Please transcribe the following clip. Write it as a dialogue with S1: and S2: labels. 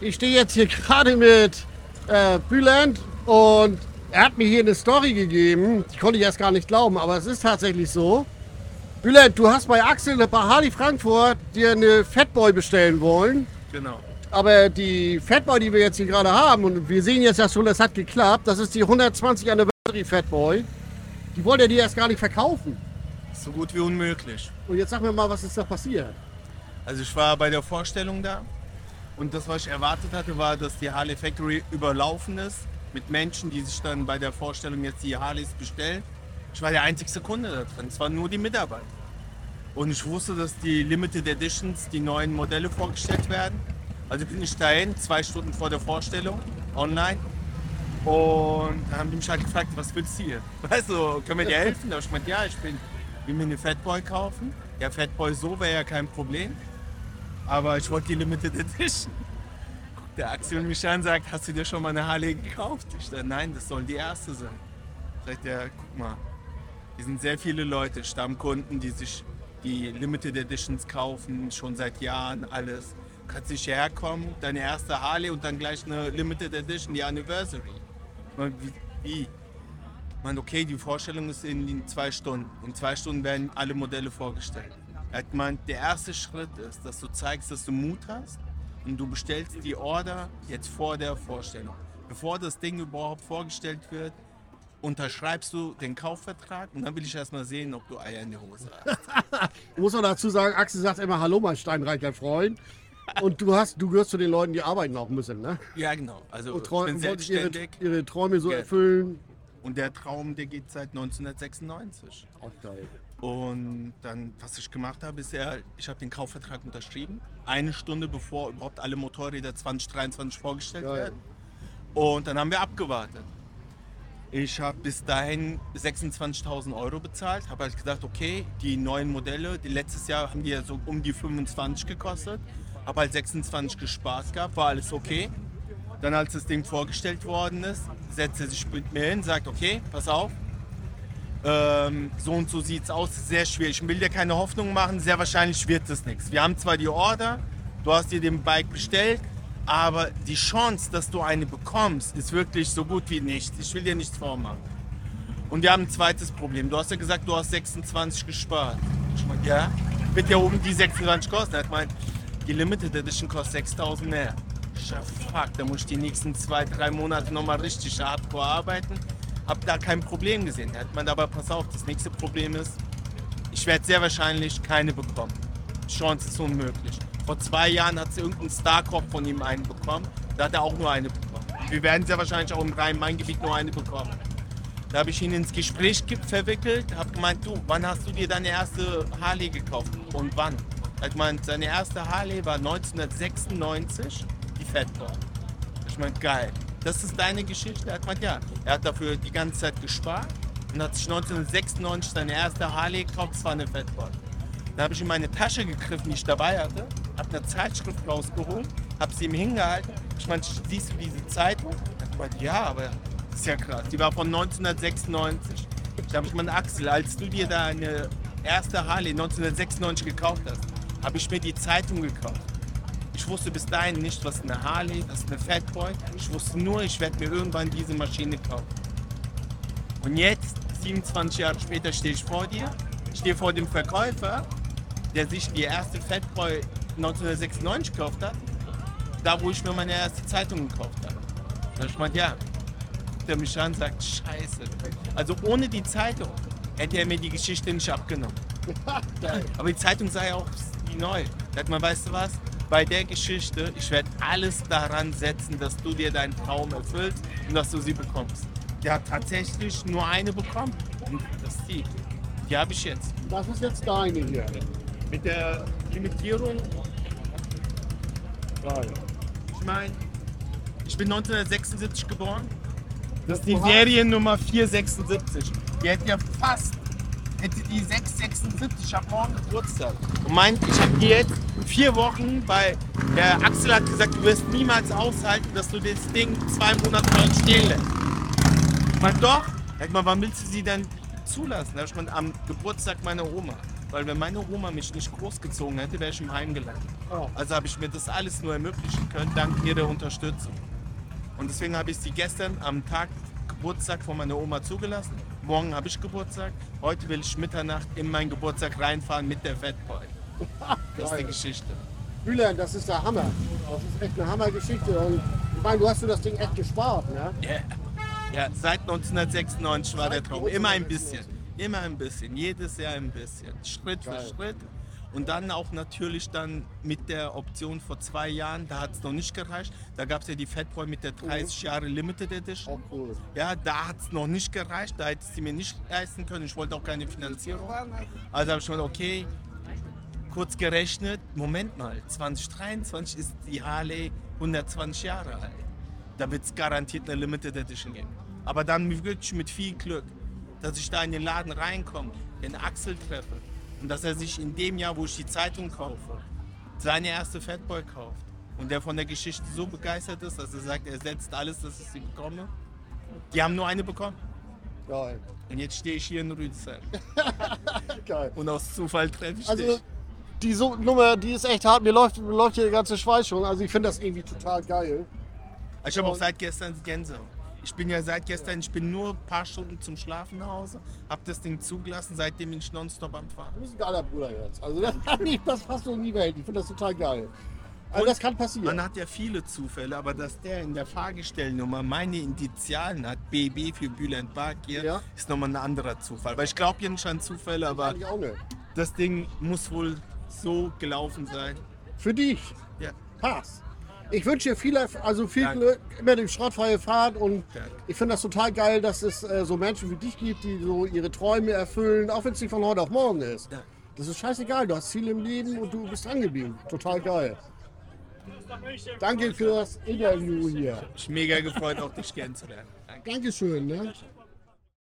S1: Ich stehe jetzt hier gerade mit äh, Bülent und er hat mir hier eine Story gegeben. Die konnte ich erst gar nicht glauben, aber es ist tatsächlich so. Bülent, du hast bei Axel bei Harley Frankfurt dir eine Fatboy bestellen wollen.
S2: Genau.
S1: Aber die Fatboy, die wir jetzt hier gerade haben, und wir sehen jetzt ja schon, das hat geklappt, das ist die 120 Anniversary Fatboy. Die wollte er dir erst gar nicht verkaufen.
S2: So gut wie unmöglich.
S1: Und jetzt sag mir mal, was ist da passiert?
S2: Also ich war bei der Vorstellung da und das, was ich erwartet hatte, war, dass die Harley Factory überlaufen ist mit Menschen, die sich dann bei der Vorstellung jetzt die Harleys bestellen. Ich war der einzige Kunde da drin, es waren nur die Mitarbeiter. Und ich wusste, dass die Limited Editions, die neuen Modelle vorgestellt werden. Also bin ich dahin, zwei Stunden vor der Vorstellung, online. Und da haben die mich halt gefragt, was willst du hier? Weißt du, können wir dir helfen? Da hab ich gemeint, ja, ich bin, will mir eine Fatboy kaufen. Ja, Fatboy so wäre ja kein Problem. Aber ich wollte die Limited Edition. Guckt der Axel mich an sagt, hast du dir schon mal eine Harley gekauft? Ich dachte, nein, das soll die erste sein. Sagt er, guck mal, hier sind sehr viele Leute, Stammkunden, die sich die Limited Editions kaufen, schon seit Jahren, alles. Du kannst nicht herkommen, deine erste Harley und dann gleich eine Limited Edition, die Anniversary. Meine, wie? wie? Meine, okay, die Vorstellung ist in zwei Stunden. In zwei Stunden werden alle Modelle vorgestellt. Er hat gemeint, der erste Schritt ist, dass du zeigst, dass du Mut hast und du bestellst die Order jetzt vor der Vorstellung. Bevor das Ding überhaupt vorgestellt wird, unterschreibst du den Kaufvertrag und dann will ich erst mal sehen, ob du Eier in der Hose hast.
S1: Muss man dazu sagen, Axel sagt immer Hallo, mein steinreicher Freund. Und du hast, du gehörst zu den Leuten, die arbeiten auch müssen, ne?
S2: Ja, genau. Also
S1: Und
S2: ich bin
S1: wolltest ihre,
S2: selbstständig
S1: ihre Träume so
S2: Ja.
S1: erfüllen.
S2: und der Traum, der geht seit 1996.
S1: Auch geil.
S2: Und dann, was ich gemacht habe, ist ja, ich habe den Kaufvertrag unterschrieben, eine Stunde bevor überhaupt alle Motorräder 2023 vorgestellt
S1: Geil.
S2: werden. Und dann haben wir abgewartet. Ich habe bis dahin 26.000 Euro bezahlt, habe halt gedacht, okay, die neuen Modelle, die letztes Jahr haben die ja so um die 25 gekostet, habe halt 26 gespart gehabt, war alles okay. Dann als das Ding vorgestellt worden ist, setzt er sich mit mir hin, sagt, okay, pass auf, ähm, so und so sieht's aus, sehr schwierig. Ich will dir keine Hoffnung machen, sehr wahrscheinlich wird es nichts. Wir haben zwar die Order, du hast dir den Bike bestellt, aber die Chance, dass du eine bekommst, ist wirklich so gut wie nichts. Ich will dir nichts vormachen. Und wir haben ein zweites Problem. Du hast ja gesagt, du hast 26 gespart. Ich meine, ja, wird ja oben die 26 kosten. Er hat gemeint, die Limited Edition kostet 6000 mehr. Fuck, da muss ich die nächsten zwei, drei Monate nochmal richtig hardcore arbeiten. Hab da kein Problem gesehen. Da hat man aber, pass auf, das nächste Problem ist, ich werde sehr wahrscheinlich keine bekommen. Die Chance ist unmöglich. Vor zwei Jahren hat irgendein Starcop von ihm einen bekommen. Da hat er auch nur eine bekommen. Wir werden sehr wahrscheinlich auch im Rhein-Main-Gebiet nur eine bekommen. Da habe ich ihn ins Gespräch ge- verwickelt, habe gemeint, du, wann hast du dir deine erste Harley gekauft und wann? Er hat gemeint, seine erste Harley war 1996, die Fatboy. Ich meine, geil. Das ist deine Geschichte? Er hat gemeint, ja. Er hat dafür die ganze Zeit gespart und hat sich 1996 seine erste Harley gekauft, das war eine Fatboy. Da habe ich in meine Tasche gegriffen, die ich dabei hatte, habe eine Zeitschrift rausgeholt, habe sie ihm hingehalten. Ich meine, siehst du diese Zeitung? Er gemeint, ja, aber das ist ja krass. Die war von 1996. Da habe ich meinen Axel, als du dir da eine erste Harley 1996 gekauft hast, habe ich mir die Zeitung gekauft. Ich wusste bis dahin nicht, was eine Harley, was eine Fatboy. Ich wusste nur, ich werde mir irgendwann diese Maschine kaufen. Und jetzt, 27 Jahre später, stehe ich vor dir. Ich stehe vor dem Verkäufer, der sich die erste Fatboy 1996 gekauft hat. Da, wo ich mir meine erste Zeitung gekauft habe. Da ich meinte, ja. Der mich an sagt, scheiße. Also ohne die Zeitung hätte er mir die Geschichte nicht abgenommen. Aber die Zeitung sei auch wie neu. Sagt man, weißt du was? Bei der Geschichte, ich werde alles daran setzen, dass du dir deinen Traum erfüllst und dass du sie bekommst. Der hat tatsächlich nur eine bekommen. Und das ist die. Die habe ich jetzt.
S1: Das ist jetzt deine hier.
S2: Mit der Limitierung,
S1: Geil.
S2: ich meine, ich bin 1976 geboren. Das ist die. Seriennummer 476. Die hätte ja fast, hätte die 676, ich habe morgen Geburtstag. Und meint, ich habe die jetzt vier Wochen, weil der Axel hat gesagt, du wirst niemals aushalten, dass du das Ding zwei Monate lang stehen lässt. Ich meinte, doch. Sag mal, wann willst du sie dann zulassen? Da ich gemeint, am Geburtstag meiner Oma. weil wenn meine Oma mich nicht großgezogen hätte, wäre ich im Heim gelandet.
S1: Oh.
S2: Also habe ich mir das alles nur ermöglichen können, dank ihrer Unterstützung. Und deswegen habe ich sie gestern am Tag Geburtstag von meiner Oma zugelassen. Morgen habe ich Geburtstag. Heute will ich Mitternacht in meinen Geburtstag reinfahren mit der Fatboy. Das ist die. Geschichte.
S1: Bülent, das ist der Hammer. Das ist echt eine Hammergeschichte. Und ich meine, du hast dir das Ding echt gespart, ne?
S2: Ja. Ja, seit 1996 war der
S1: Seit
S2: Traum. Immer ein bisschen. Immer ein bisschen. Jedes Jahr ein bisschen. Schritt
S1: Geil.
S2: für Schritt. Und dann auch natürlich dann mit der Option vor zwei Jahren, da hat es noch nicht gereicht. Da gab es ja die Fatboy mit der 30 Jahre Limited Edition.
S1: Auch cool.
S2: Ja, da hat es noch nicht gereicht. Da hätte ich sie mir nicht leisten können. Ich wollte auch keine Finanzierung. Also habe ich schon, okay, kurz gerechnet, Moment mal, 2023 ist die Harley 120 Jahre alt. Da wird es garantiert eine Limited Edition geben. Aber dann wirklich mit viel Glück, dass ich da in den Laden reinkomme, den Axel treffe und dass er sich in dem Jahr, wo ich die Zeitung kaufe, seine erste Fatboy kauft. Und der von der Geschichte so begeistert ist, dass er sagt, er setzt alles, dass ich sie bekomme. Die haben nur eine bekommen.
S1: Geil.
S2: Und jetzt stehe ich hier in Rüdesheim.
S1: Geil.
S2: Und aus Zufall treffe ich
S1: Also
S2: dich.
S1: die so Nummer, die ist echt hart. Mir läuft, mir läuft hier der ganze Schweiß schon. Also ich finde das irgendwie total geil.
S2: Ich habe auch seit gestern Gänsehaut. Ich bin ja seit gestern, ich bin nur ein paar Stunden zum Schlafen nach Hause, habe das Ding zugelassen, seitdem bin ich nonstop am Fahren.
S1: Du bist ein geiler Bruder jetzt. Also das, das passt in die Welt. Ich finde das total geil. Also das kann passieren.
S2: Man hat ja viele Zufälle, aber dass der in der Fahrgestellnummer meine Initialen hat, BB für Bülent Bakir,
S1: Ja.
S2: ist nochmal ein anderer Zufall. Weil ich glaube ja nicht an Zufälle, aber das Ding muss wohl so gelaufen sein.
S1: Für dich.
S2: Ja.
S1: Pass. Ich wünsche dir viel, Erf- also viel
S2: Danke.
S1: Glück, immer die schrottfreie Fahrt und
S2: Danke.
S1: ich finde das total geil, dass es äh, so Menschen wie dich gibt, die so ihre Träume erfüllen, auch wenn es nicht von heute auf morgen ist.
S2: Ja.
S1: Das ist scheißegal, du hast Ziele im Leben und du bist angeblieben. Total geil. Danke für das Interview hier.
S2: Ich bin mega gefreut, auch dich kennenzulernen. Danke.
S1: Dankeschön. Ne?